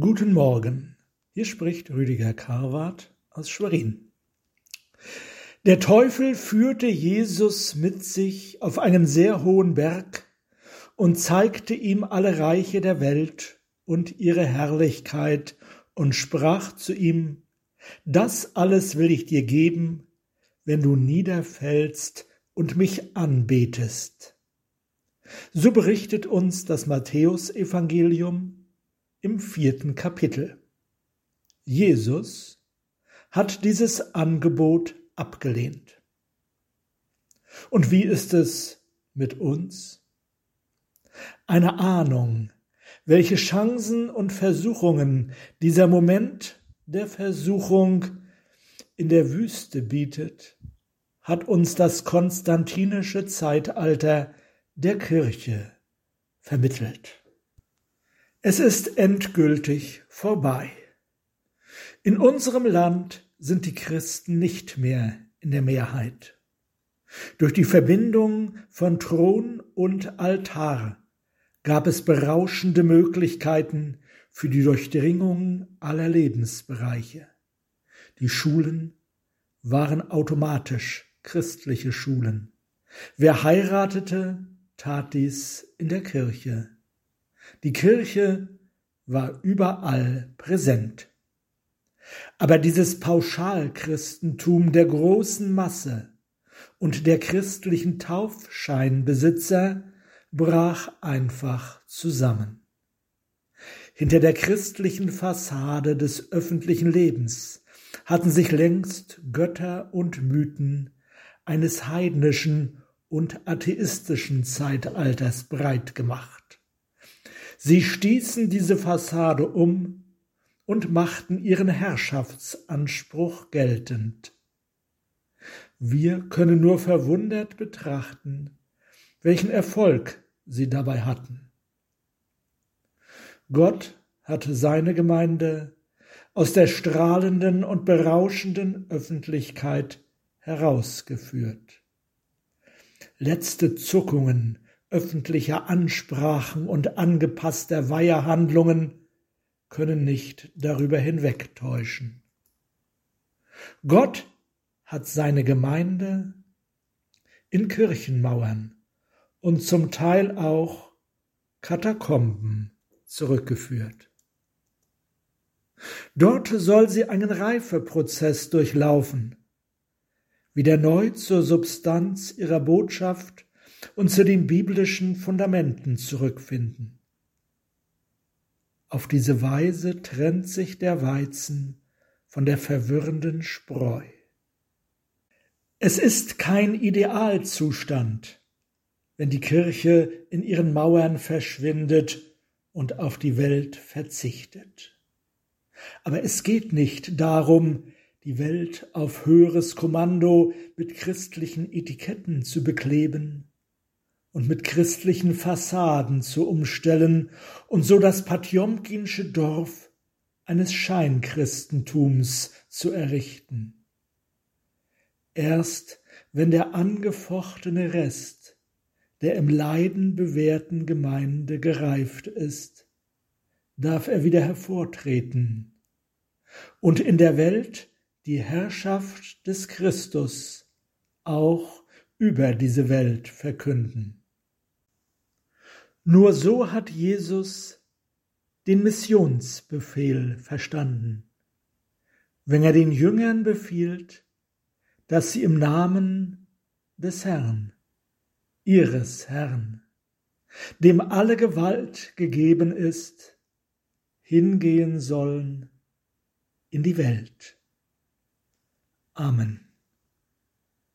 Guten Morgen, hier spricht Rüdiger Karwart aus Schwerin. Der Teufel führte Jesus mit sich auf einen sehr hohen Berg und zeigte ihm alle Reiche der Welt und ihre Herrlichkeit und sprach zu ihm, Das alles will ich dir geben, wenn du niederfällst und mich anbetest. So berichtet uns das Matthäusevangelium im vierten Kapitel. Jesus hat dieses Angebot abgelehnt. Und wie ist es mit uns? Eine Ahnung, welche Chancen und Versuchungen dieser Moment der Versuchung in der Wüste bietet, hat uns das konstantinische Zeitalter der Kirche vermittelt. Es ist endgültig vorbei. In unserem Land sind die Christen nicht mehr in der Mehrheit. Durch die Verbindung von Thron und Altar gab es berauschende Möglichkeiten für die Durchdringung aller Lebensbereiche. Die Schulen waren automatisch christliche Schulen. Wer heiratete, tat dies in der Kirche. Die Kirche war überall präsent. Aber dieses Pauschalchristentum der großen Masse und der christlichen Taufscheinbesitzer brach einfach zusammen. Hinter der christlichen Fassade des öffentlichen Lebens hatten sich längst Götter und Mythen eines heidnischen und atheistischen Zeitalters breit gemacht. Sie stießen diese Fassade um und machten ihren Herrschaftsanspruch geltend. Wir können nur verwundert betrachten, welchen Erfolg sie dabei hatten. Gott hatte seine Gemeinde aus der strahlenden und berauschenden Öffentlichkeit herausgeführt. Letzte Zuckungen öffentlicher Ansprachen und angepasster Weihehandlungen können nicht darüber hinwegtäuschen. Gott hat seine Gemeinde in Kirchenmauern und zum Teil auch Katakomben zurückgeführt. Dort soll sie einen Reifeprozess durchlaufen, wieder neu zur Substanz ihrer Botschaft und zu den biblischen Fundamenten zurückfinden. Auf diese Weise trennt sich der Weizen von der verwirrenden Spreu. Es ist kein Idealzustand, wenn die Kirche in ihren Mauern verschwindet und auf die Welt verzichtet. Aber es geht nicht darum, die Welt auf höheres Kommando mit christlichen Etiketten zu bekleben, und mit christlichen Fassaden zu umstellen und so das Patjomkinsche Dorf eines Scheinchristentums zu errichten. Erst wenn der angefochtene Rest der im Leiden bewährten Gemeinde gereift ist, darf er wieder hervortreten und in der Welt die Herrschaft des Christus auch über diese Welt verkünden. Nur so hat Jesus den Missionsbefehl verstanden, wenn er den Jüngern befiehlt, dass sie im Namen des Herrn, ihres Herrn, dem alle Gewalt gegeben ist, hingehen sollen in die Welt. Amen.